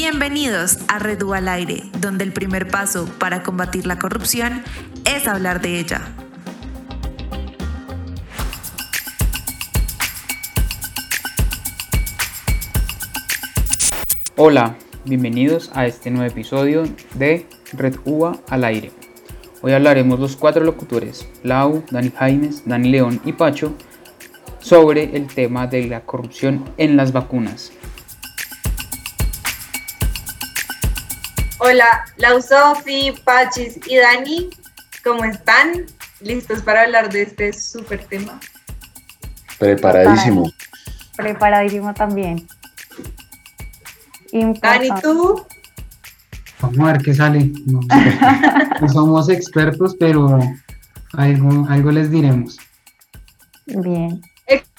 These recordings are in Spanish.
Bienvenidos a Redu al Aire, donde el primer paso para combatir la corrupción es hablar de ella. Hola, bienvenidos a este nuevo episodio de Red UA al Aire. Hoy hablaremos los cuatro locutores, Lau, Dani Jaimes, Dani León y Pacho, sobre el tema de la corrupción en las vacunas. Hola, Lau Sofi, Pachis y Dani, ¿cómo están? ¿Listos para hablar de este súper tema? Preparadísimo. Preparadísimo también. Dani, ¿tú? Vamos a ver qué sale. No, no somos expertos, pero algo, algo les diremos. Bien.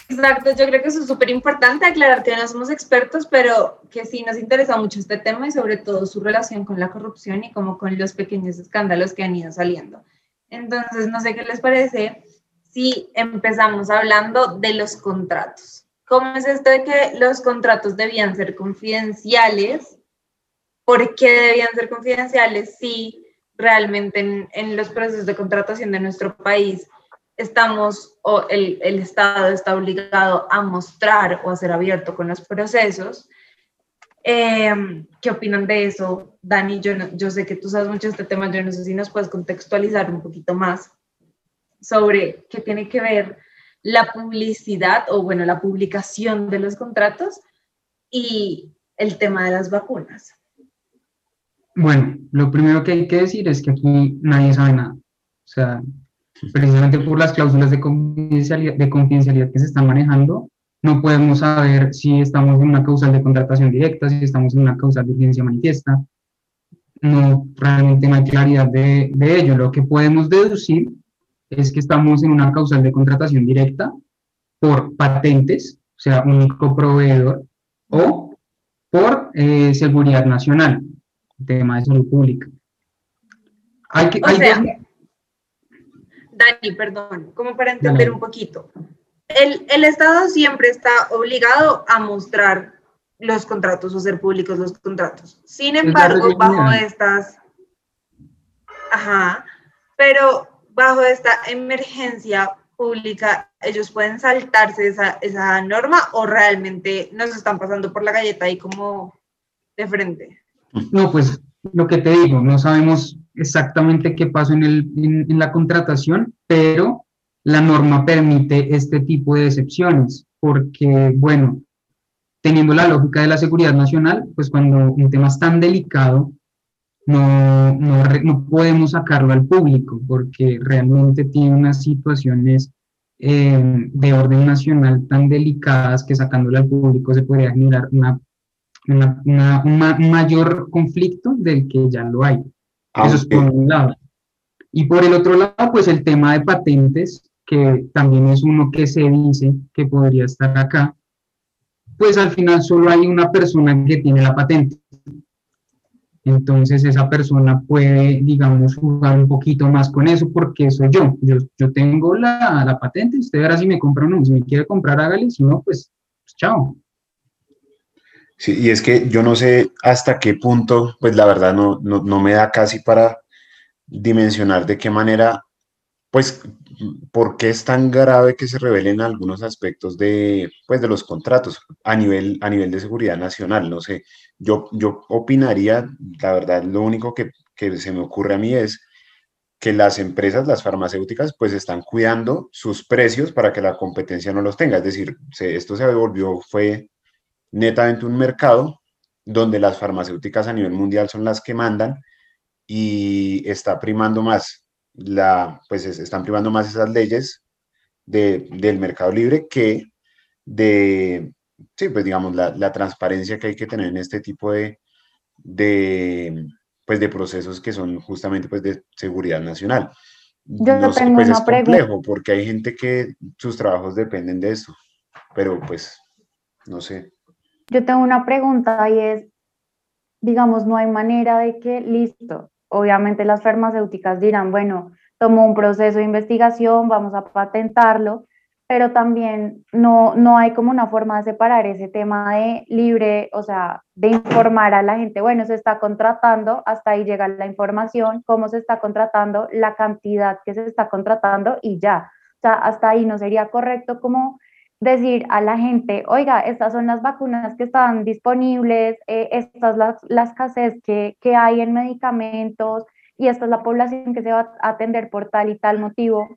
Exacto, yo creo que eso es súper importante aclarar que no somos expertos, pero que sí nos interesa mucho este tema y sobre todo su relación con la corrupción y como con los pequeños escándalos que han ido saliendo. Entonces, no sé qué les parece si empezamos hablando de los contratos. ¿Cómo es esto de que los contratos debían ser confidenciales? ¿Por qué debían ser confidenciales si realmente en, en los procesos de contratación de nuestro país estamos o el, el, Estado está obligado a mostrar o a ser abierto con los procesos. Eh, ¿Qué opinan de eso? Dani, yo, yo sé que tú sabes mucho este tema, yo no sé si nos puedes contextualizar un poquito más sobre qué tiene que ver la publicidad o, bueno, la publicación de los contratos y el tema de las vacunas. Bueno, lo primero que hay que decir es que aquí nadie sabe nada. O sea, precisamente por las cláusulas de confidencialidad, de confidencialidad que se están manejando, no podemos saber si estamos en una causal de contratación directa, si estamos en una causal de urgencia manifiesta. No, realmente no hay claridad de, de ello. Lo que podemos deducir es que estamos en una causal de contratación directa por patentes, o sea, único proveedor, o por eh, seguridad nacional, tema de salud pública. Hay que, hay sea, dos, Dani, perdón, como para entender no. un poquito. El, el, Estado siempre está obligado a mostrar los contratos o ser públicos los contratos. Sin embargo, bajo estas... Ajá, pero bajo esta emergencia pública, ellos pueden saltarse esa, esa norma o realmente nos están pasando por la galleta ahí como de frente. No, pues lo que te digo, no sabemos exactamente qué pasó en, el, en, en, la contratación, pero la norma permite este tipo de excepciones, porque, bueno, teniendo la lógica de la seguridad nacional, pues cuando un tema es tan delicado, no, no, no podemos sacarlo al público, porque realmente tiene unas situaciones eh, de orden nacional tan delicadas que sacándolo al público se podría generar una, una, una, un mayor conflicto del que ya lo hay. Ah, Eso es por un lado. Y por el otro lado, pues el tema de patentes, que también es uno que se dice que podría estar acá, pues al final solo hay una persona que tiene la patente. Entonces esa persona puede, digamos, jugar un poquito más con eso porque soy yo. Yo, yo tengo la, la patente, usted verá si me compra o no. Si me quiere comprar, hágale, si no, pues, pues chao. Sí, y es que yo no sé hasta qué punto, pues la verdad no, no, no, me da casi para dimensionar de qué manera, pues, por qué es tan grave que se revelen algunos aspectos de, pues, de los contratos a nivel, a nivel de seguridad nacional. No sé, yo, yo opinaría, la verdad, lo único que, que se me ocurre a mí es que las empresas, las farmacéuticas, pues están cuidando sus precios para que la competencia no los tenga. Es decir, esto se volvió, fue netamente un mercado donde las farmacéuticas a nivel mundial son las que mandan y está primando más la, pues están primando más esas leyes de, del mercado libre que de, sí, pues digamos, la, la, transparencia que hay que tener en este tipo de, de, pues de procesos que son justamente pues de seguridad nacional. Yo no sé, pues es complejo porque hay gente que sus trabajos dependen de eso, pero pues, no sé. Yo tengo una pregunta y es, digamos, no hay manera de que, listo, obviamente las farmacéuticas dirán, bueno, tomó un proceso de investigación, vamos a patentarlo, pero también no, no hay como una forma de separar ese tema de libre, o sea, de informar a la gente, bueno, se está contratando, hasta ahí llega la información, cómo se está contratando, la cantidad que se está contratando y ya. O sea, hasta ahí no sería correcto como decir a la gente, oiga, estas son las vacunas que están disponibles, eh, estas las, la escasez que, que hay en medicamentos y esta es la población que se va a atender por tal y tal motivo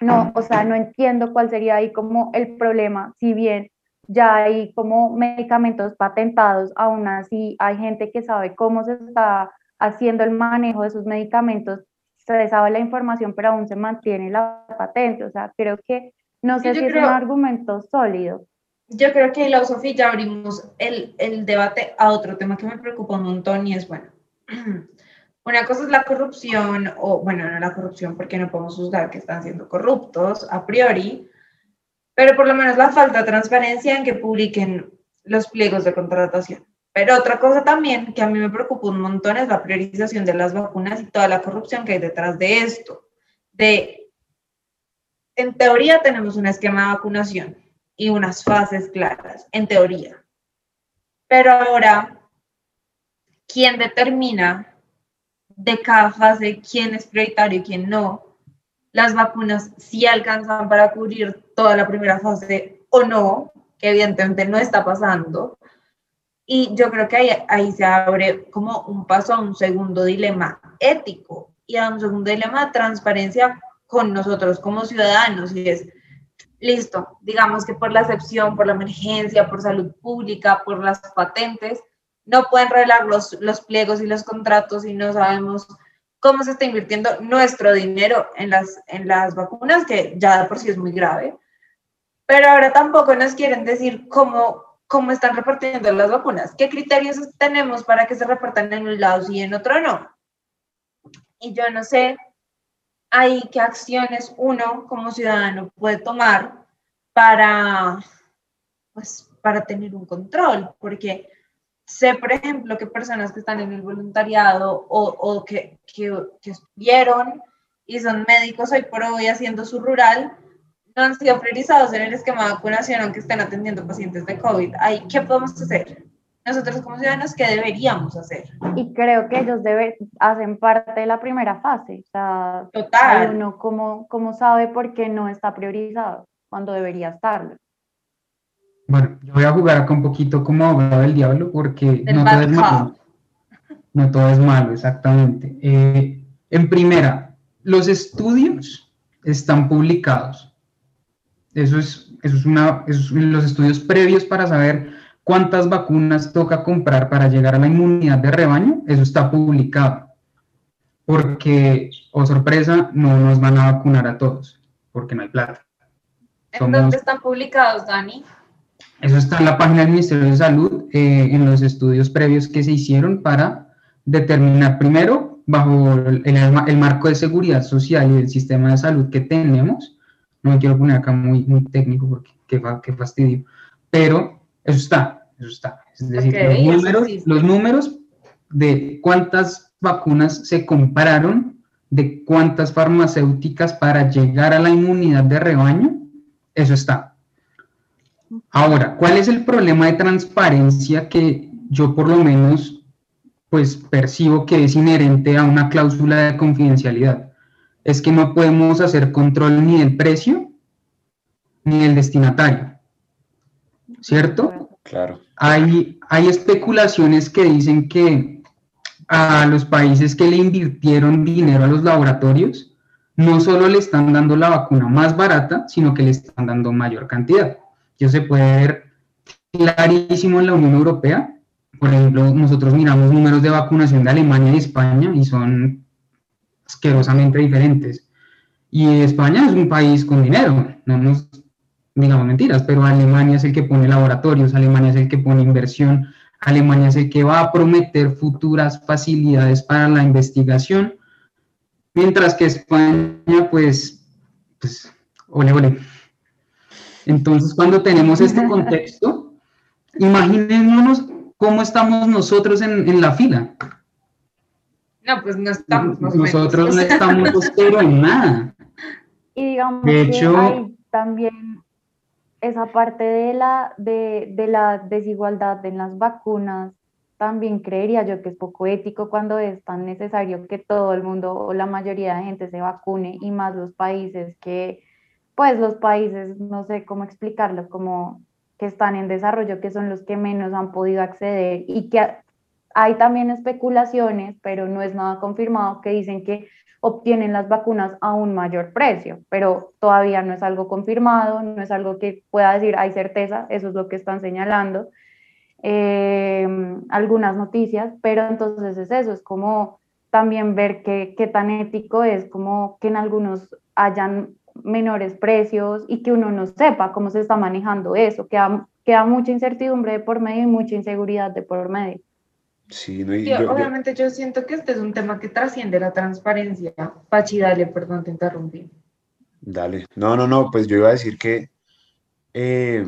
no, o sea, no entiendo cuál sería ahí como el problema, si bien ya hay como medicamentos patentados, aún así hay gente que sabe cómo se está haciendo el manejo de esos medicamentos, se sabe la información, pero aún se mantiene la patente, o sea, creo que no sé si es un argumento sólido. Yo creo que la Sofía ya abrimos el, el debate a otro tema que me preocupa un montón y es, bueno, Una cosa es la corrupción, o bueno, no la corrupción porque no podemos juzgar que están siendo corruptos a priori, pero por lo menos la falta de transparencia en que publiquen los pliegos de contratación. Pero otra cosa también que a mí me preocupa un montón es la priorización de las vacunas y toda la corrupción que hay detrás de esto. De, en teoría tenemos un esquema de vacunación y unas fases claras, en teoría. Pero ahora, ¿quién determina de cada fase, quién es prioritario y quién no. Las vacunas sí alcanzan para cubrir toda la primera fase o no, que evidentemente no está pasando. Y yo creo que ahí, ahí se abre como un paso a un segundo dilema ético y a un segundo dilema de transparencia con nosotros como ciudadanos. Y es, listo, digamos que por la excepción, por la emergencia, por salud pública, por las patentes, no pueden revelar los, los pliegos y los contratos y no sabemos cómo se está invirtiendo nuestro dinero en las, en las vacunas, que ya por sí es muy grave. Pero ahora tampoco nos quieren decir cómo, cómo están repartiendo las vacunas, qué criterios tenemos para que se repartan en un lado y en otro no. Y yo no sé ahí qué acciones uno como ciudadano puede tomar para, pues, para tener un control, porque Sé, por ejemplo, que personas que están en el voluntariado o, o que, que, que, estuvieron y son médicos hoy por hoy haciendo su rural, no han sido priorizados en el esquema de vacunación aunque estén atendiendo pacientes de COVID. ¿Qué podemos hacer? Nosotros como ciudadanos, ¿qué deberíamos hacer? Y creo que ellos deben, hacen parte de la primera fase. O sea, Total. Uno, ¿cómo, ¿cómo sabe por qué no está priorizado cuando debería estarlo? Bueno, yo voy a jugar acá un poquito como abogado del diablo porque no todo es malo. No todo es malo, exactamente. Eh, en primera, los estudios están publicados. Eso es, eso es una, eso es los estudios previos para saber cuántas vacunas toca comprar para llegar a la inmunidad de rebaño, eso está publicado. Porque, o oh sorpresa, no nos van a vacunar a todos, porque no hay plata. ¿En dónde están publicados, Dani? Eso está en la página del Ministerio de Salud, eh, en los estudios previos que se hicieron para determinar primero, bajo el, el, marco de seguridad social y el sistema de salud que tenemos, no me quiero poner acá muy, muy técnico porque qué, qué fastidio, pero eso está, eso está. Es decir, okay, los, números, los números de cuántas vacunas se compraron, de cuántas farmacéuticas para llegar a la inmunidad de rebaño, eso está. Ahora, ¿cuál es el problema de transparencia que yo por lo menos pues percibo que es inherente a una cláusula de confidencialidad? Es que no podemos hacer control ni del precio ni del destinatario. ¿Cierto? Claro. Hay, hay especulaciones que dicen que a los países que le invirtieron dinero a los laboratorios, no solo le están dando la vacuna más barata, sino que le están dando mayor cantidad. Eso se puede ver clarísimo en la Unión Europea. Por ejemplo, nosotros miramos números de vacunación de Alemania y España y son asquerosamente diferentes. Y España es un país con dinero, no nos digamos mentiras, pero Alemania es el que pone laboratorios, Alemania es el que pone inversión, Alemania es el que va a prometer futuras facilidades para la investigación, mientras que España, pues, pues, ole, ole. Entonces, cuando tenemos este contexto, imaginémonos cómo estamos nosotros en, la fila. No, pues no estamos. nosotros no estamos pero en nada. Y digamos de hecho, también esa parte de la, de, de la desigualdad en las vacunas, también creería yo que es poco ético cuando es tan necesario que todo el mundo o la mayoría de gente se vacune y más los países que, pues los países, no sé cómo explicarlo, como que están en desarrollo, que son los que menos han podido acceder y que hay también especulaciones, pero no es nada confirmado, que dicen que obtienen las vacunas a un mayor precio, pero todavía no es algo confirmado, no es algo que pueda decir hay certeza, eso es lo que están señalando eh, algunas noticias, pero entonces es eso, es como también ver qué, tan ético es, como que en algunos hayan menores precios y que uno no sepa cómo se está manejando eso, que queda mucha incertidumbre de por medio y mucha inseguridad de por medio. Sí, obviamente yo, siento que este es un tema que trasciende la transparencia. Pachi, dale, perdón, te interrumpí. Dale. No, no, no, pues yo iba a decir que, eh,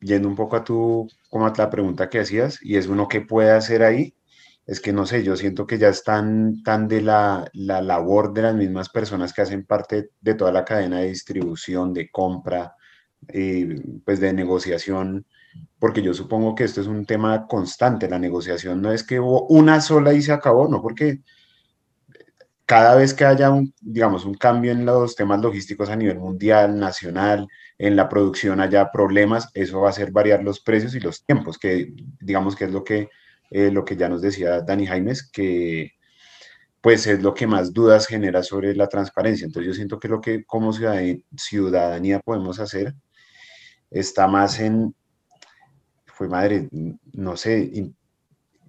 yendo un poco a tu, como a la pregunta que hacías, y es uno que puede hacer ahí, es que no sé, yo siento que ya están tan de la, la labor de las mismas personas que hacen parte de toda la cadena de distribución, de compra, eh, pues de negociación porque yo supongo que esto es un tema constante, la negociación no es que hubo una sola y se acabó, no, porque cada vez que haya un, digamos, un cambio en los temas logísticos a nivel mundial, nacional, en la producción haya problemas, eso va a hacer variar los precios y los tiempos, que digamos que es lo que, eh, lo que ya nos decía Dani Jaimes, que pues es lo que más dudas genera sobre la transparencia. Entonces yo siento que lo que como ciudadanía podemos hacer está más en fue madre, no sé,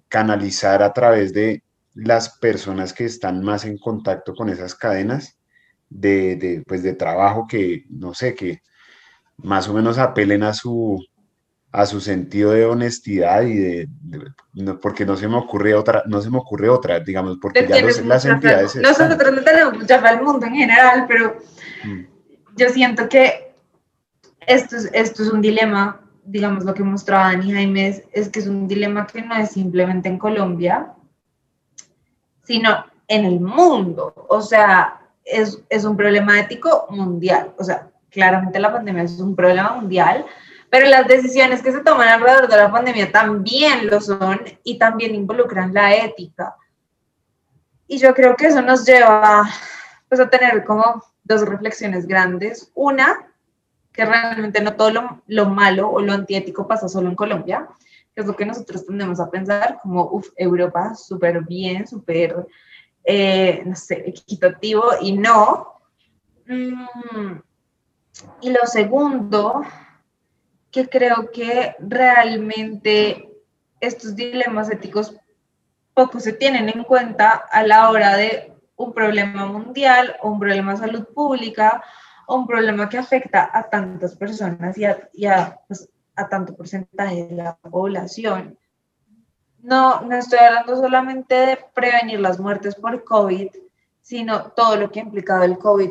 canalizar a través de las personas que están más en contacto con esas cadenas de, pues de trabajo que, no sé, que más o menos apelen a su, a su sentido de honestidad y de, porque no se me ocurre otra, no se me ocurre otra, digamos, porque ya las entidades... Nosotros no tenemos mucha fe al mundo en general, pero mm. yo siento que esto es, esto es un dilema digamos, lo que mostraba Dani Jaime es, que es un dilema que no es simplemente en Colombia, sino en el mundo. O sea, es, es un problema ético mundial. O sea, claramente la pandemia es un problema mundial, pero las decisiones que se toman alrededor de la pandemia también lo son y también involucran la ética. Y yo creo que eso nos lleva pues, a tener como dos reflexiones grandes. Una, que realmente no todo lo, malo o lo antiético pasa solo en Colombia, que es lo que nosotros tendemos a pensar como, uff, Europa súper bien, súper, eh, no sé, equitativo y no. Mm, y lo segundo, que creo que realmente estos dilemas éticos poco se tienen en cuenta a la hora de un problema mundial o un problema de salud pública un problema que afecta a tantas personas y a, pues, a, tanto porcentaje de la población. No, no estoy hablando solamente de prevenir las muertes por COVID, sino todo lo que ha implicado el COVID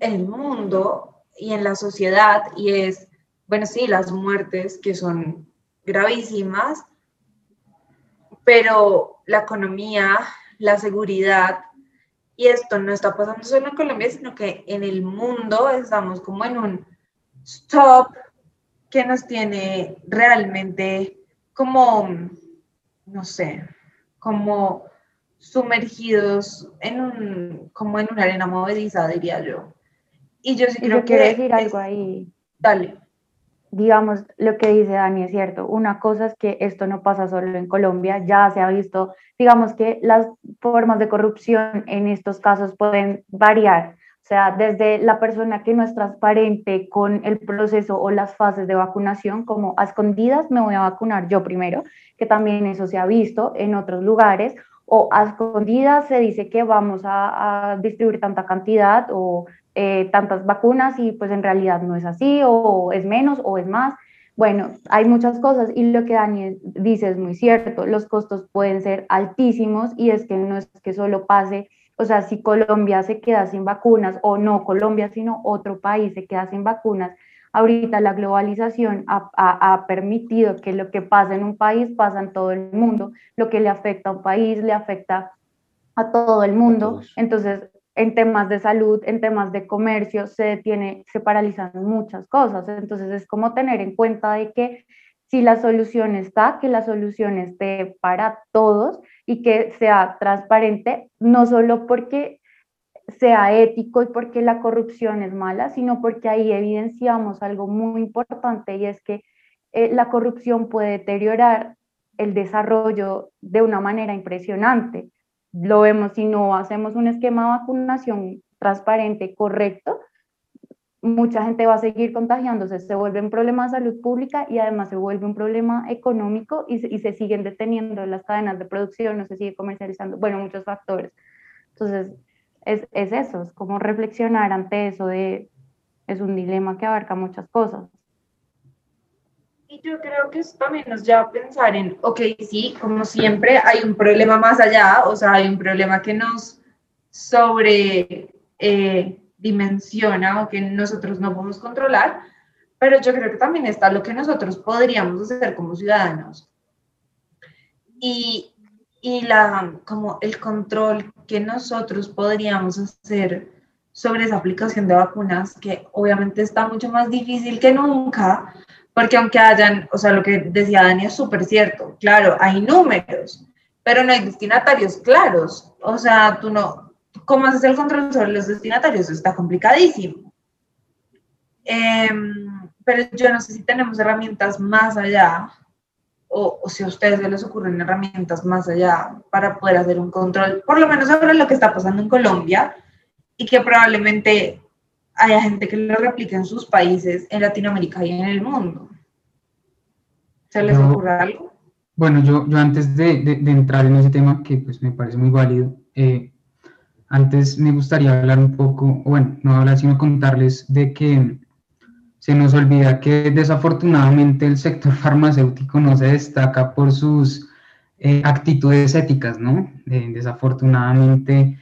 en el mundo y en la sociedad, y es, bueno, sí, las muertes que son gravísimas, pero la economía, la seguridad, y esto no está pasando solo en Colombia, sino que en el mundo estamos como en un stop que nos tiene realmente como, no sé, como sumergidos en un, como en una arena movediza, diría yo. Y yo sí creo quiero decir algo ahí. Dale digamos, lo que dice Dani es cierto. Una cosa es que esto no pasa solo en Colombia, ya se ha visto, digamos que las formas de corrupción en estos casos pueden variar. O sea, desde la persona que no es transparente con el proceso o las fases de vacunación, como a escondidas me voy a vacunar yo primero, que también eso se ha visto en otros lugares, o a escondidas se dice que vamos a, a distribuir tanta cantidad o eh, tantas vacunas y pues en realidad no es así o es menos o es más. Bueno, hay muchas cosas y lo que Daniel dice es muy cierto, los costos pueden ser altísimos y es que no es que solo pase, o sea, si Colombia se queda sin vacunas o no Colombia, sino otro país se queda sin vacunas, ahorita la globalización ha, ha, permitido que lo que pasa en un país pasa en todo el mundo, lo que le afecta a un país le afecta a todo el mundo, entonces en temas de salud, en temas de comercio, se detiene, se paralizan muchas cosas. Entonces es como tener en cuenta de que si la solución está, que la solución esté para todos y que sea transparente, no solo porque sea ético y porque la corrupción es mala, sino porque ahí evidenciamos algo muy importante y es que eh, la corrupción puede deteriorar el desarrollo de una manera impresionante. Lo vemos si no hacemos un esquema de vacunación transparente, correcto, mucha gente va a seguir contagiándose, se vuelve un problema de salud pública y además se vuelve un problema económico y se, siguen deteniendo las cadenas de producción, no se sigue comercializando, bueno, muchos factores. Entonces, es, es eso, es como reflexionar ante eso es un dilema que abarca muchas cosas. Y yo creo que eso también nos lleva a pensar en, ok, sí, como siempre, hay un problema más allá, o sea, hay un problema que nos sobre eh, dimensiona o que nosotros no podemos controlar, pero yo creo que también está lo que nosotros podríamos hacer como ciudadanos. Y, y la, como el control que nosotros podríamos hacer sobre esa aplicación de vacunas, que obviamente está mucho más difícil que nunca, porque aunque hayan, o sea, lo que decía Dani es súper cierto, claro, hay números, pero no hay destinatarios claros, o sea, tú no, ¿cómo haces el control sobre los destinatarios? Está complicadísimo. Em, pero yo no sé si tenemos herramientas más allá, o, o, si a ustedes se les ocurren herramientas más allá para poder hacer un control, por lo menos sobre lo que está pasando en Colombia, y que probablemente haya gente que lo replique en sus países, en Latinoamérica y en el mundo. ¿Se les ocurre algo? Bueno, yo, yo antes de, de, de, entrar en ese tema, que pues me parece muy válido, eh, antes me gustaría hablar un poco, bueno, no hablar, sino contarles de que se nos olvida que desafortunadamente el sector farmacéutico no se destaca por sus eh, actitudes éticas, ¿no? Eh, desafortunadamente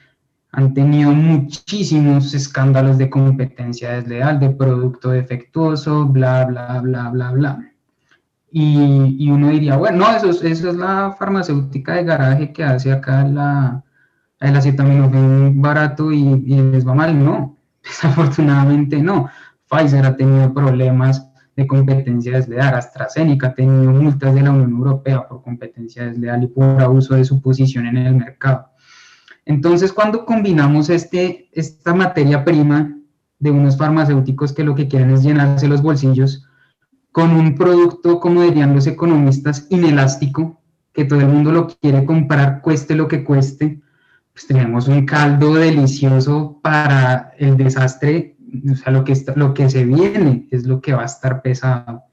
han tenido muchísimos escándalos de competencia desleal, de producto defectuoso, bla, bla, bla, bla, bla. Y, uno diría, bueno, no, eso, es, eso es la farmacéutica de garaje que hace acá la, el acetaminofén barato y, y les va mal. No, desafortunadamente no. Pfizer ha tenido problemas de competencia desleal, AstraZeneca ha tenido multas de la Unión Europea por competencia desleal y por abuso de su posición en el mercado. Entonces, cuando combinamos este, esta materia prima de unos farmacéuticos que lo que quieren es llenarse los bolsillos, con un producto, como dirían los economistas, inelástico, que todo el mundo lo quiere comprar, cueste lo que cueste, pues tenemos un caldo delicioso para el desastre, o sea, lo que, está, lo que se viene es lo que va a estar pesado.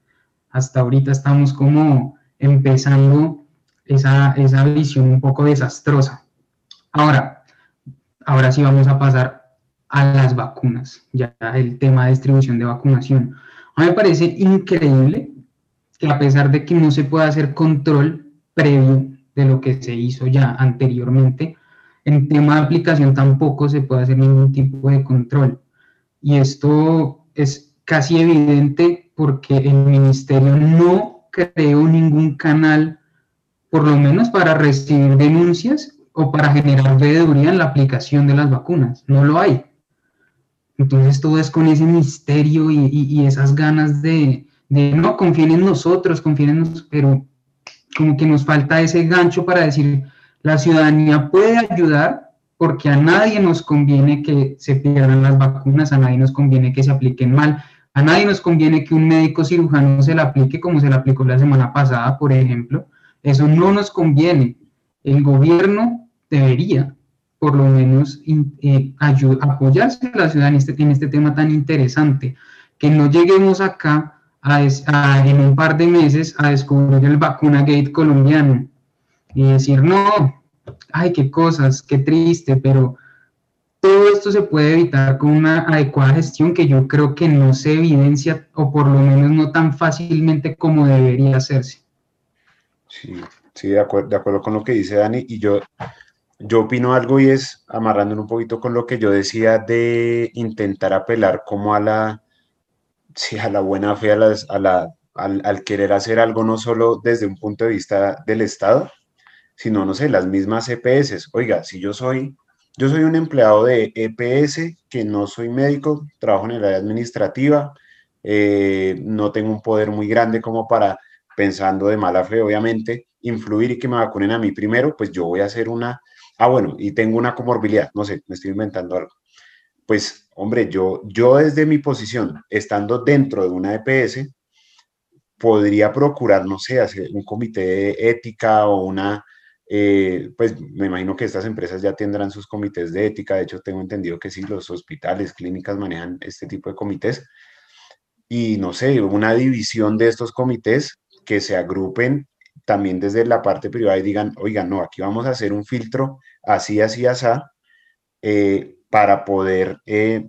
Hasta ahorita estamos como empezando esa, esa visión un poco desastrosa. Ahora, ahora sí vamos a pasar a las vacunas, ya el tema de distribución de vacunación. A mí me parece increíble que a pesar de que no se pueda hacer control previo de lo que se hizo ya anteriormente, en tema de aplicación tampoco se puede hacer ningún tipo de control. Y esto es casi evidente porque el ministerio no creó ningún canal, por lo menos para recibir denuncias o para generar veeduría en la aplicación de las vacunas. No lo hay. Entonces todo es con ese misterio y, y, esas ganas de, de, no, confíen en nosotros, confíen en nosotros, pero como que nos falta ese gancho para decir, la ciudadanía puede ayudar porque a nadie nos conviene que se pierdan las vacunas, a nadie nos conviene que se apliquen mal, a nadie nos conviene que un médico cirujano se la aplique como se la aplicó la semana pasada, por ejemplo. Eso no nos conviene. El gobierno debería por lo menos eh, apoyarse a la ciudad en este, en este tema tan interesante, que no lleguemos acá en un par de meses a descubrir el vacuna gate colombiano y decir, no, ay, qué cosas, qué triste, pero todo esto se puede evitar con una adecuada gestión que yo creo que no se evidencia o por lo menos no tan fácilmente como debería hacerse. Sí, sí, de acuerdo, de acuerdo con lo que dice Dani y yo yo opino algo y es amarrándolo un poquito con lo que yo decía de intentar apelar como a la, sí, a la buena fe, a, las, a la, al, querer hacer algo no solo desde un punto de vista del Estado, sino, no sé, las mismas EPS. Oiga, si yo soy yo soy un empleado de EPS, que no soy médico, trabajo en el área administrativa, eh, no tengo un poder muy grande como para, pensando de mala fe, obviamente, influir y que me vacunen a mí primero, pues yo voy a hacer una, ah, bueno, y tengo una comorbilidad, no sé, me estoy inventando algo. Pues, hombre, yo, yo desde mi posición, estando dentro de una EPS, podría procurar, no sé, hacer un comité de ética o una, eh, pues me imagino que estas empresas ya tendrán sus comités de ética, de hecho tengo entendido que sí, los hospitales, clínicas manejan este tipo de comités, y no sé, una división de estos comités que se agrupen también desde la parte privada y digan, oigan, no, aquí vamos a hacer un filtro así, así, así, eh, para poder eh,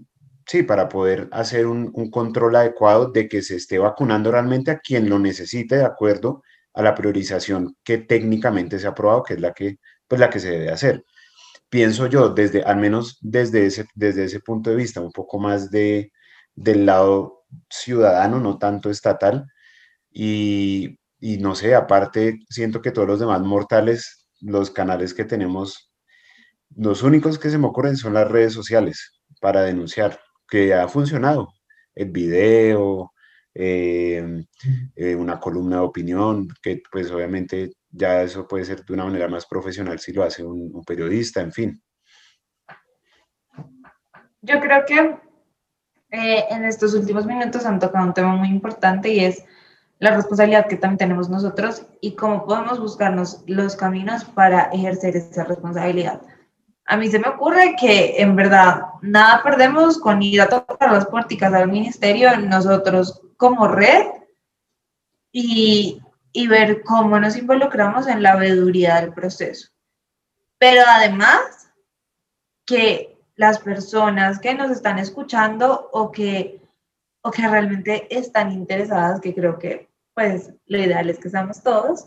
Sí, para poder hacer un, control adecuado de que se esté vacunando realmente a quien lo necesite de acuerdo a la priorización que técnicamente se ha aprobado, que es la que, pues, la que se debe hacer. Pienso yo, desde, al menos desde ese, desde ese punto de vista, un poco más de, del lado ciudadano, no tanto estatal, y, y no sé, aparte siento que todos los demás mortales, los canales que tenemos, los únicos que se me ocurren son las redes sociales para denunciar que ha funcionado. El video, eh, eh, una columna de opinión, que pues obviamente ya eso puede ser de una manera más profesional si lo hace un, periodista, en fin. Yo creo que eh, en estos últimos minutos han tocado un tema muy importante y es la responsabilidad que también tenemos nosotros y cómo podemos buscarnos los caminos para ejercer esa responsabilidad a mí se me ocurre que en verdad nada perdemos con ir a tocar las puertas al ministerio nosotros como red y, y ver cómo nos involucramos en la veeduría del proceso. Pero además que las personas que nos están escuchando o que, o que realmente están interesadas, que creo que pues lo ideal es que seamos todos,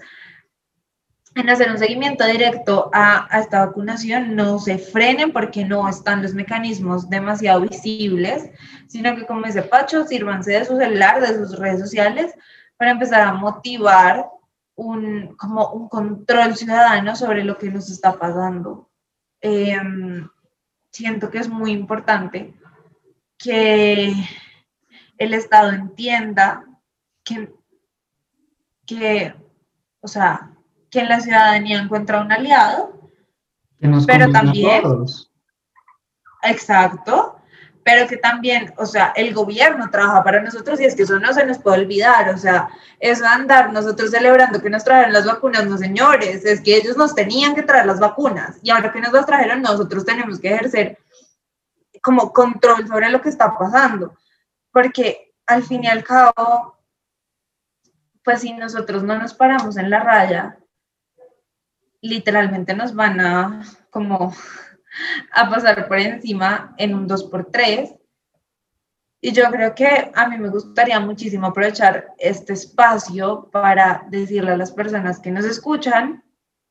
en hacer un seguimiento directo a, esta vacunación no se frenen porque no están los mecanismos demasiado visibles, sino que como dice Pacho, sírvanse de su celular, de sus redes sociales, para empezar a motivar un, como un control ciudadano sobre lo que nos está pasando. Em, siento que es muy importante que el Estado entienda que, que o sea, que en la ciudadanía encuentra un aliado, pero también... Exacto, pero que también, o sea, el gobierno trabaja para nosotros y es que eso no se nos puede olvidar, o sea, eso andar nosotros celebrando que nos trajeron las vacunas, no señores, es que ellos nos tenían que traer las vacunas y ahora que nos las trajeron nosotros tenemos que ejercer como control sobre lo que está pasando, porque al fin y al cabo, pues si nosotros no nos paramos en la raya, literalmente nos van a como a pasar por encima en un 2x3. Y yo creo que a mí me gustaría muchísimo aprovechar este espacio para decirle a las personas que nos escuchan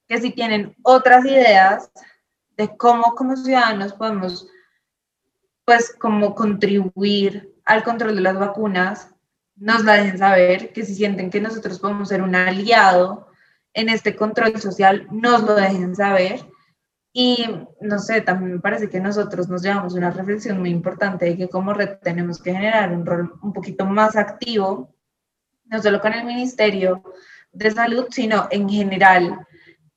que si tienen otras ideas de cómo como ciudadanos podemos pues como contribuir al control de las vacunas, nos la dejen saber, que si sienten que nosotros podemos ser un aliado en este control social nos lo dejen saber. Y no sé, también me parece que nosotros nos llevamos una reflexión muy importante de que como red tenemos que generar un rol un poquito más activo, no solo con el Ministerio de Salud, sino en general,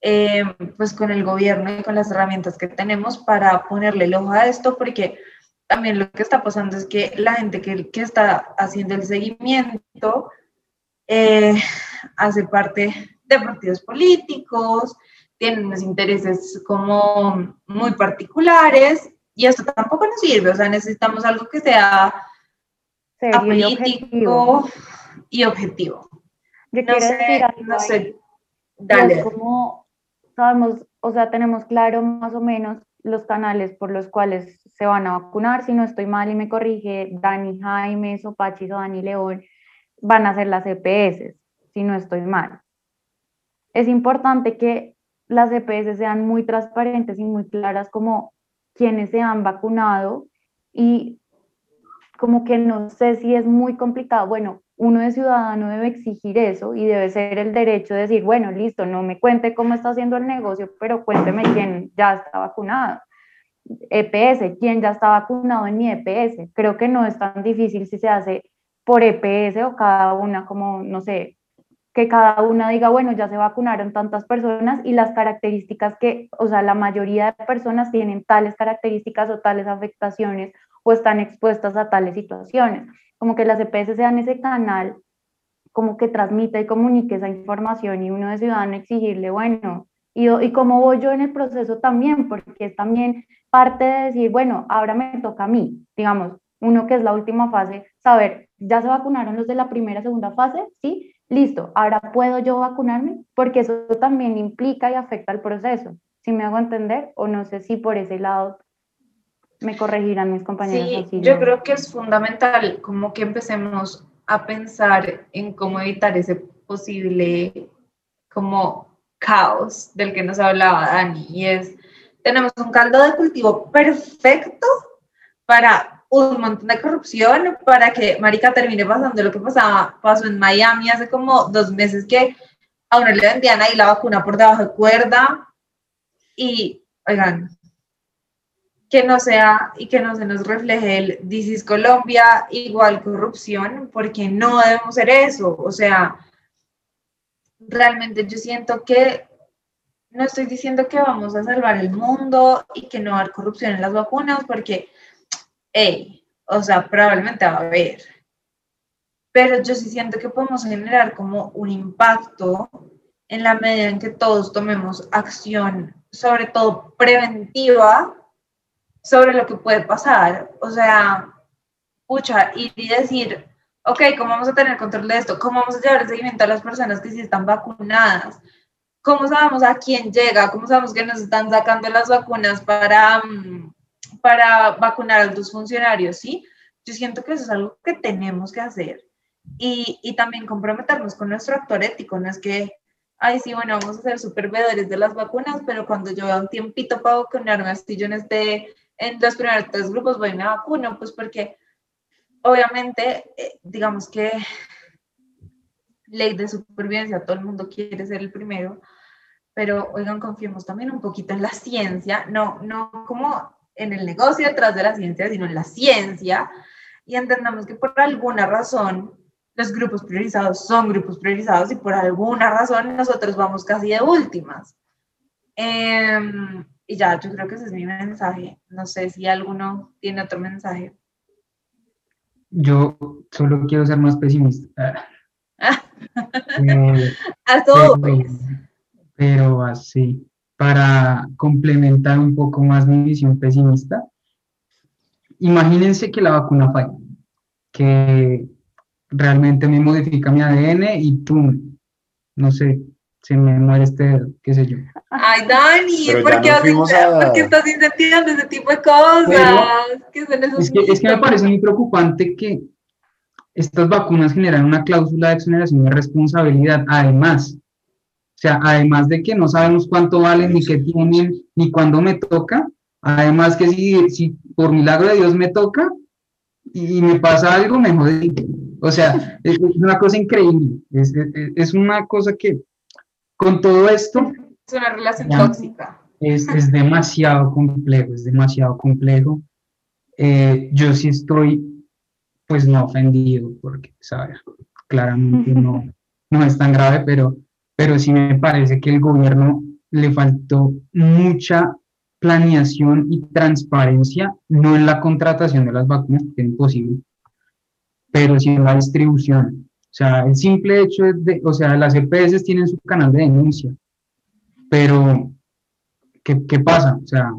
eh, pues con el gobierno y con las herramientas que tenemos para ponerle el ojo a esto, porque también lo que está pasando es que la gente que, que está haciendo el seguimiento eh, hace parte de partidos políticos, tienen unos intereses como muy particulares y esto tampoco nos sirve, o sea, necesitamos algo que sea político y objetivo. Yo no sé, decir no sé, dale. Como sabemos, o sea, tenemos claro más o menos los canales por los cuales se van a vacunar, si no estoy mal y me corrige Dani Jaime, Sopachis o Dani León, van a ser las EPS, si no estoy mal es importante que las EPS sean muy transparentes y muy claras como quienes se han vacunado y como que no sé si es muy complicado. Bueno, uno de ciudadano debe exigir eso y debe ser el derecho de decir, bueno, listo, no me cuente cómo está haciendo el negocio, pero cuénteme quién ya está vacunado. EPS, ¿quién ya está vacunado en mi EPS? Creo que no es tan difícil si se hace por EPS o cada una como, no sé, que cada una diga, bueno, ya se vacunaron tantas personas y las características que, o sea, la mayoría de personas tienen tales características o tales afectaciones o están expuestas a tales situaciones. Como que las EPS sean ese canal como que transmita y comunique esa información y uno de ciudadano exigirle, bueno, y, y cómo voy yo en el proceso también, porque es también parte de decir, bueno, ahora me toca a mí, digamos, uno que es la última fase, saber, ¿ya se vacunaron los de la primera, segunda fase? Sí, listo, ahora puedo yo vacunarme, porque eso también implica y afecta al proceso. Si me hago entender, o no sé si por ese lado me corregirán mis compañeros. Sí, yo creo que es fundamental como que empecemos a pensar en cómo evitar ese posible como caos del que nos hablaba Dani y es tenemos un caldo de cultivo perfecto para un montón de corrupción, para que Marica termine pasando lo que pasaba, pasó en Miami hace como dos meses que a uno le vendían ahí la vacuna por debajo de cuerda y, oigan, que no sea y que no se nos refleje el Disis Colombia igual corrupción, porque no debemos ser eso. O sea, realmente yo siento que no estoy diciendo que vamos a salvar el mundo y que no va a haber corrupción en las vacunas, porque, hey, o sea, probablemente va a haber. Pero yo sí siento que podemos generar como un impacto en la medida en que todos tomemos acción, sobre todo preventiva, sobre lo que puede pasar. O sea, pucha, y decir, ok, ¿cómo vamos a tener control de esto? ¿Cómo vamos a llevar el seguimiento a las personas que sí están vacunadas? ¿Cómo sabemos a quién llega? ¿Cómo sabemos que nos están sacando las vacunas para, mm, para vacunar a los funcionarios? ¿sí? Yo siento que eso es algo que tenemos que hacer. Y, y también comprometernos con nuestro actor ético, no es que ay, sí, bueno, vamos a ser super de las vacunas, pero cuando yo vea un tiempito para vacunarme, así yo no esté en los primeros tres grupos voy a vacuno, pues porque obviamente, eh, digamos que ley de supervivencia, todo el mundo quiere ser el primero, pero oigan, confiemos también un poquito en la ciencia, no, no como en el negocio detrás de la ciencia, sino en la ciencia, y entendamos que por alguna razón los grupos priorizados son grupos priorizados y por alguna razón nosotros vamos casi de últimas. Eh, y ya, yo creo que ese es mi mensaje. No sé si alguno tiene otro mensaje. Yo solo quiero ser más pesimista. eh, A todos. Pero, pero, así, para complementar un poco más mi visión pesimista, imagínense que la vacuna falla, que realmente me modifica mi ADN y tú, no sé, se me muere este, qué sé yo. Ay, Dani, ¿por qué, estás incentivando ese tipo de cosas? es, que, es que me parece muy preocupante que estas vacunas generan una cláusula de exoneración de responsabilidad, además. O sea, además de que no sabemos cuánto valen, ni qué tienen, ni cuándo me toca, además que si, si por milagro de Dios me toca y me pasa algo, me jodí. O sea, es, una cosa increíble, es, es una cosa que con todo esto... Es una relación tóxica. Es, es, demasiado complejo, es demasiado complejo. Eh, yo sí estoy, pues no ofendido, porque, ¿sabes? Claramente no, no es tan grave, pero, pero sí me parece que el gobierno le faltó mucha planeación y transparencia, no en la contratación de las vacunas, porque es imposible, pero sí en la distribución. O sea, el simple hecho de, o sea, las EPS tienen su canal de denuncia, pero ¿qué, qué pasa? O sea,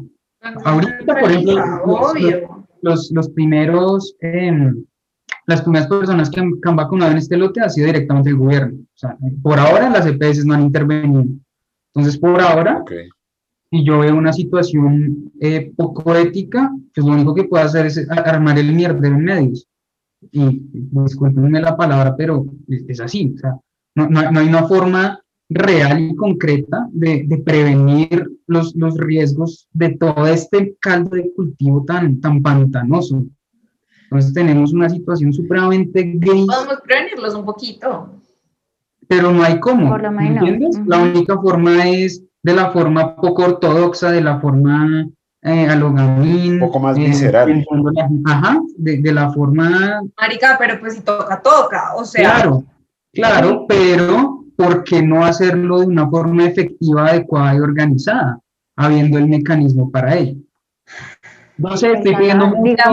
ahorita, por ejemplo, los, los, primeros, eh, las primeras personas que han, vacunado en este lote ha sido directamente el gobierno. O sea, por ahora las EPS no han intervenido. Entonces, por ahora, si yo veo una situación eh, poco ética, pues lo único que puedo hacer es armar el mierda en medios y discúlpenme la palabra, pero es, así, o sea, no, no, hay una forma real y concreta de, de, prevenir los, los riesgos de todo este caldo de cultivo tan, tan pantanoso. Entonces tenemos una situación supremamente gris. Podemos prevenirlos un poquito. Pero no hay cómo, ¿entiendes? La única forma es de la forma poco ortodoxa, de la forma eh, alogamín. Un poco más eh, visceral. ajá, de, de la forma, Marica, pero pues si toca, toca. O sea, claro, claro, pero ¿por qué no hacerlo de una forma efectiva, adecuada y organizada, habiendo el mecanismo para ello? No sé, estoy pidiendo mucho,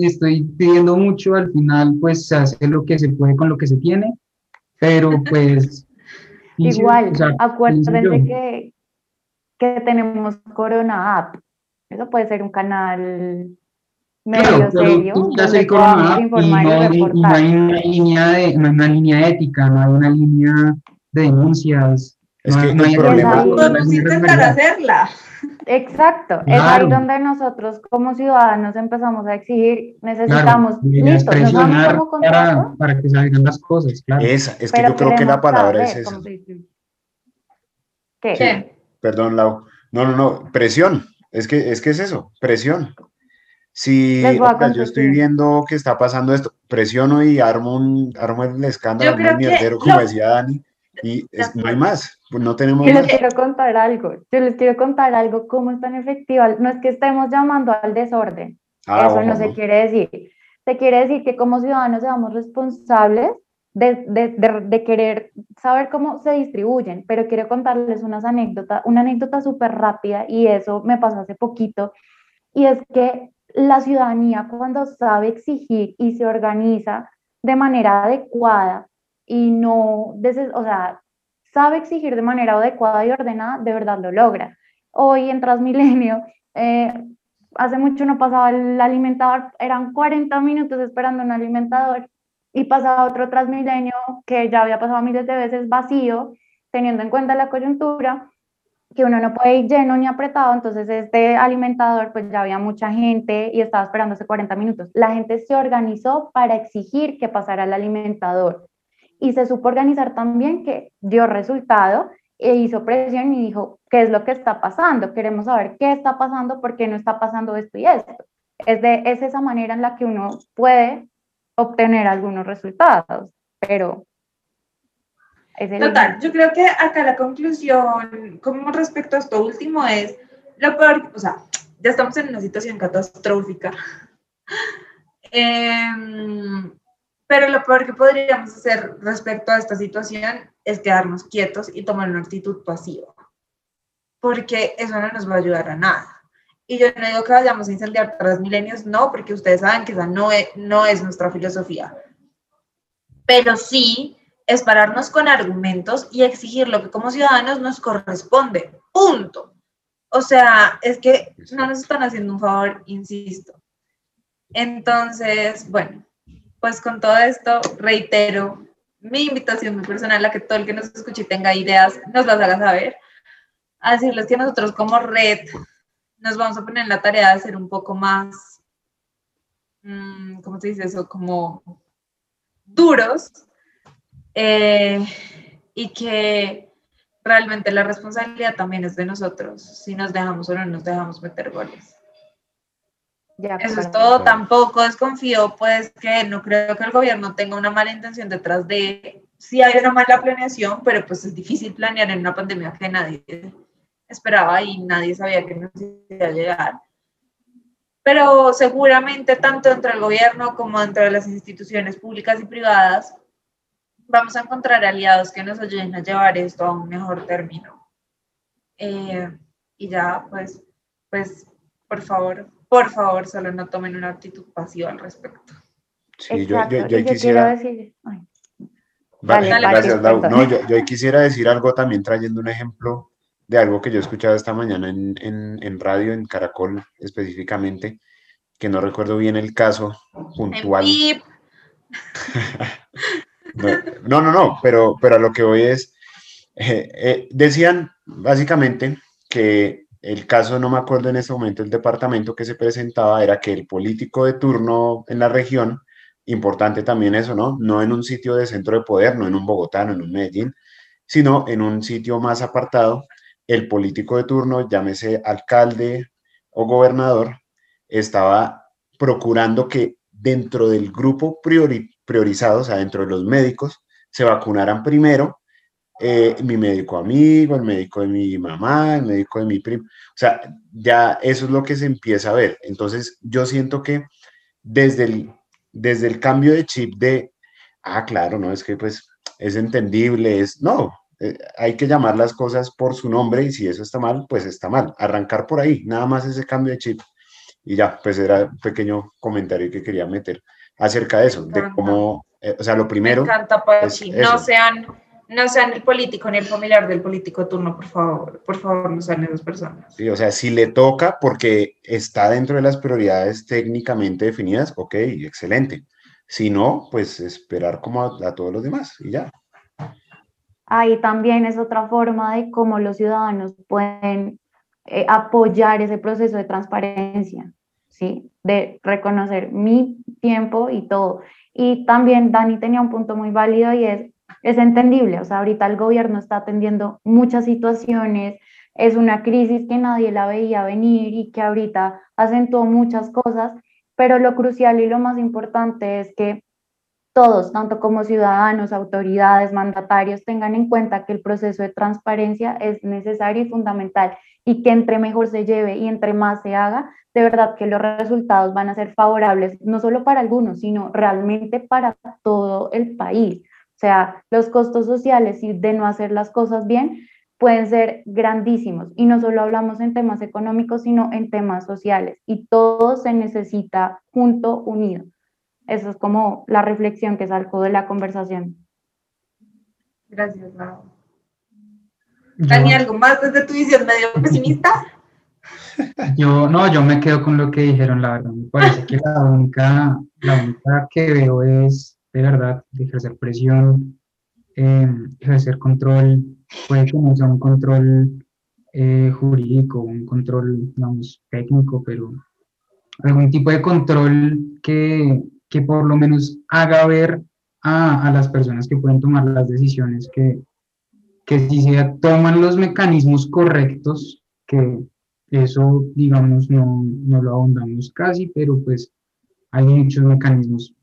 estoy pidiendo mucho, al final pues se hace lo que se puede con lo que se tiene, pero pues... Igual, o sea, acuérdense que, que tenemos Corona App. Eso puede ser un canal medio Claro, serio, donde podamos informar no, hay- y no hay una línea de, no hay una línea ética, no hay una línea de denuncias. Es no que hay- no hay- problema- podemos intentar hacerla. Exacto, es ahí donde nosotros como ciudadanos empezamos a exigir, necesitamos, Claro, listo, nos vamos presionar como para, contrato, para que salgan las cosas, claro. Esa, es que pero yo creo que la palabra es esa. ¿Qué? Perdón, Lau. No, no, no, presión. Es que es, que es eso, presión. Si yo estoy viendo que está pasando esto, presiono y armo, un, armo el escándalo, armo el mierdero, como lo- decía Dani, y es- no hay más, no tenemos Yo más. les quiero contar algo, yo les quiero contar algo, cómo es tan efectiva, no es que estemos llamando al desorden, Ah, eso ojo, no se quiere decir, se quiere decir que como ciudadanos seamos responsables de, de- de- querer saber cómo se distribuyen, pero quiero contarles unas anécdotas, una anécdota súper rápida y eso me pasó hace poquito, y es que la ciudadanía cuando sabe exigir y se organiza de manera adecuada y no, o sea, sabe exigir de manera adecuada y ordenada, de verdad lo logra. Hoy en Transmilenio, eh, hace mucho no pasaba el alimentador, eran 40 minutos esperando un alimentador y pasaba otro Transmilenio que ya había pasado miles de veces vacío, teniendo en cuenta la coyuntura, que uno no puede ir lleno ni apretado, entonces este alimentador pues ya había mucha gente y estaba esperando hace 40 minutos. La gente se organizó para exigir que pasara el alimentador y se supo organizar también que dio resultado e hizo presión y dijo, ¿qué es lo que está pasando? Queremos saber qué está pasando, por qué no está pasando esto y esto. Es, de, es esa manera en la que uno puede obtener algunos resultados, pero es el Total, yo creo que acá la conclusión, como respecto a esto último, es lo peor, o sea, ya estamos en una situación catastrófica. Em, pero lo peor que podríamos hacer respecto a esta situación es quedarnos quietos y tomar una actitud pasiva, porque eso no nos va a ayudar a nada. Y yo no digo que vayamos a incendiar Transmilenios, no, porque ustedes saben que esa no es, no es nuestra filosofía. Pero sí es pararnos con argumentos y exigir lo que como ciudadanos nos corresponde. Punto. O sea, es que no nos están haciendo un favor, insisto. Entonces, bueno, pues con todo esto reitero mi invitación muy personal a que todo el que nos escuche y tenga ideas nos las haga saber. A decirles que nosotros como red nos vamos a poner en la tarea de ser un poco más, mm, ¿cómo se dice eso? Como duros eh, y que realmente la responsabilidad también es de nosotros, si nos dejamos o no nos dejamos meter goles. Ya, Eso es todo, tampoco desconfío, pues que no creo que el gobierno tenga una mala intención detrás de, sí hay una mala planeación, pero pues es difícil planear en una pandemia que nadie esperaba y nadie sabía que nos iba a llegar. Pero seguramente tanto dentro del gobierno como dentro de las instituciones públicas y privadas, vamos a encontrar aliados que nos ayuden a llevar esto a un mejor término. Eh, y ya, pues, pues, por favor, por favor, solo no tomen una actitud pasiva al respecto. Sí, yo, yo, yo yo quisiera, decir, Vale, Dale, gracias. No, yo, yo quisiera decir algo también trayendo un ejemplo de algo que yo he escuchado esta mañana en, en, en radio, en Caracol específicamente, que no recuerdo bien el caso puntual. No, no, no, pero, pero a lo que voy es, eh, eh, decían básicamente que el caso, no me acuerdo en este momento, el departamento que se presentaba era que el político de turno en la región, importante también eso, ¿no? No en un sitio de centro de poder, no en un Bogotá, no en un Medellín, sino en un sitio más apartado, el político de turno, llámese alcalde o gobernador, estaba procurando que dentro del grupo priori- priorizado, o sea, dentro de los médicos, se vacunaran primero eh, mi médico amigo, el médico de mi mamá, el médico de mi primo. O sea, ya eso es lo que se empieza a ver. Entonces, yo siento que desde el, desde el cambio de chip de, ah, claro, no, es que pues es entendible, es, no, eh, hay que llamar las cosas por su nombre y si eso está mal, pues está mal. Arrancar por ahí, nada más ese cambio de chip. Y ya, pues era un pequeño comentario que quería meter acerca de eso, de cómo, eh, o sea, lo primero... Me encanta, Pachi. No sean, no sean el político ni el familiar del político turno, por favor. Por favor, no sean esas personas. Sí, o sea, si le toca porque está dentro de las prioridades técnicamente definidas, ok, excelente. Si no, pues esperar como a, todos los demás y ya. Ahí también es otra forma de cómo los ciudadanos pueden eh, apoyar ese proceso de transparencia, ¿sí? De reconocer mi tiempo y todo. Y también Dani tenía un punto muy válido y es, es entendible, o sea, ahorita el gobierno está atendiendo muchas situaciones, es una crisis que nadie la veía venir y que ahorita acentuó muchas cosas, pero lo crucial y lo más importante es que todos, tanto como ciudadanos, autoridades, mandatarios, tengan en cuenta que el proceso de transparencia es necesario y fundamental y que entre mejor se lleve y entre más se haga, de verdad que los resultados van a ser favorables, no solo para algunos, sino realmente para todo el país. O sea, los costos sociales y de no hacer las cosas bien pueden ser grandísimos. Y no solo hablamos en temas económicos, sino en temas sociales. Y todo se necesita junto, unido. Esa es como la reflexión que salgo de la conversación. Gracias, Lau. Dani, ¿algo más desde tu visión medio pesimista? Yo, no, yo me quedo con lo que dijeron, la verdad. Me parece que la única, la única que veo es, de verdad, ejercer presión, eh, ejercer control, puede que no sea un control eh, jurídico, un control, digamos, técnico, pero algún tipo de control que, que por lo menos haga ver a, a, las personas que pueden tomar las decisiones que, que si se toman los mecanismos correctos, que eso, digamos, no, no lo ahondamos casi, pero pues hay muchos mecanismos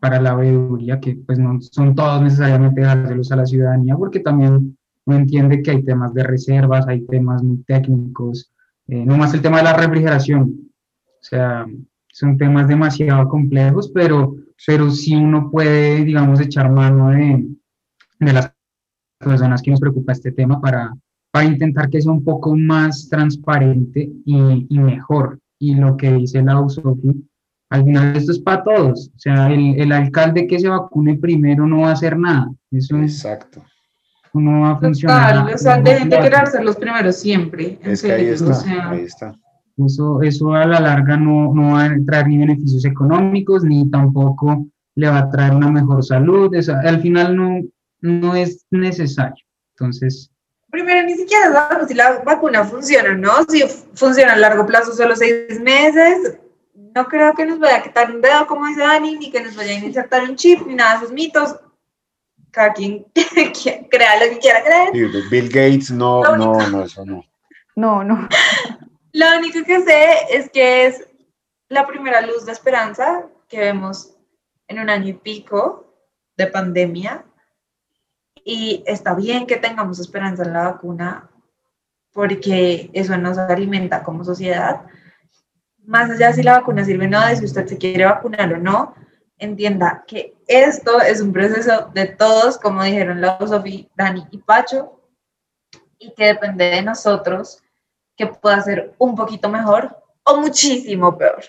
para la veeduría que pues no son todos necesariamente dárselos a la ciudadanía, porque también uno entiende que hay temas de reservas, hay temas muy técnicos, eh, no más el tema de la refrigeración, o sea, son temas demasiado complejos, pero, pero si uno puede, digamos, echar mano de, de las personas que nos preocupa este tema para, para intentar que sea un poco más transparente y, y mejor. Y lo que dice la USOFI, al final esto es para todos. O sea, el, el, alcalde que se vacune primero no va a hacer nada. Eso Exacto. no va a funcionar. o sea, dejen de querer ser los primeros siempre. Es que ahí está, ahí está. Eso, eso a la larga no, no va a traer ni beneficios económicos, ni tampoco le va a traer una mejor salud. O sea, al final no, no es necesario. Entonces, primero ni siquiera sabemos si la vacuna funciona, ¿no? Si funciona a largo plazo, solo seis meses. No creo que nos vaya a quitar un dedo, como dice Dani, ni que nos vaya a insertar un chip, ni nada de esos mitos. Cada quien crea lo que quiera creer. Bill Gates, no, no, no, eso no. No, no. Lo único que sé es que es la primera luz de esperanza que vemos en un año y pico de pandemia y está bien que tengamos esperanza en la vacuna porque eso nos alimenta como sociedad. Más allá si la vacuna sirve o no, de si usted se quiere vacunar o no, entienda que esto es un proceso de todos, como dijeron la Sofía, Dani y Pacho, y que depende de nosotros que pueda ser un poquito mejor o muchísimo peor.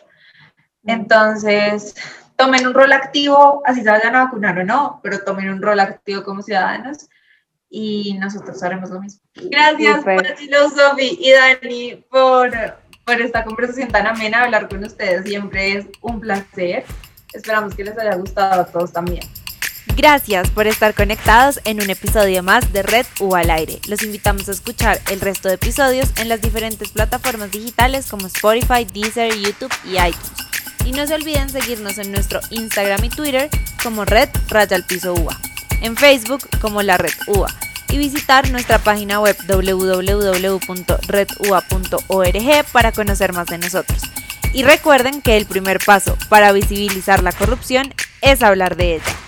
Entonces, tomen un rol activo, así se vayan a vacunar o no, pero tomen un rol activo como ciudadanos y nosotros haremos lo mismo. Gracias, Sofi y Dani, por, por esta conversación tan amena. Hablar con ustedes siempre es un placer. Esperamos que les haya gustado a todos también. Gracias por estar conectados en un episodio más de Red U al aire. Los invitamos a escuchar el resto de episodios en las diferentes plataformas digitales como Spotify, Deezer, YouTube y iTunes. Y no se olviden seguirnos en nuestro Instagram y Twitter como Red Raya al Piso UA, en Facebook como La Red UA y visitar nuestra página web www.redua.org para conocer más de nosotros. Y recuerden que el primer paso para visibilizar la corrupción es hablar de ella.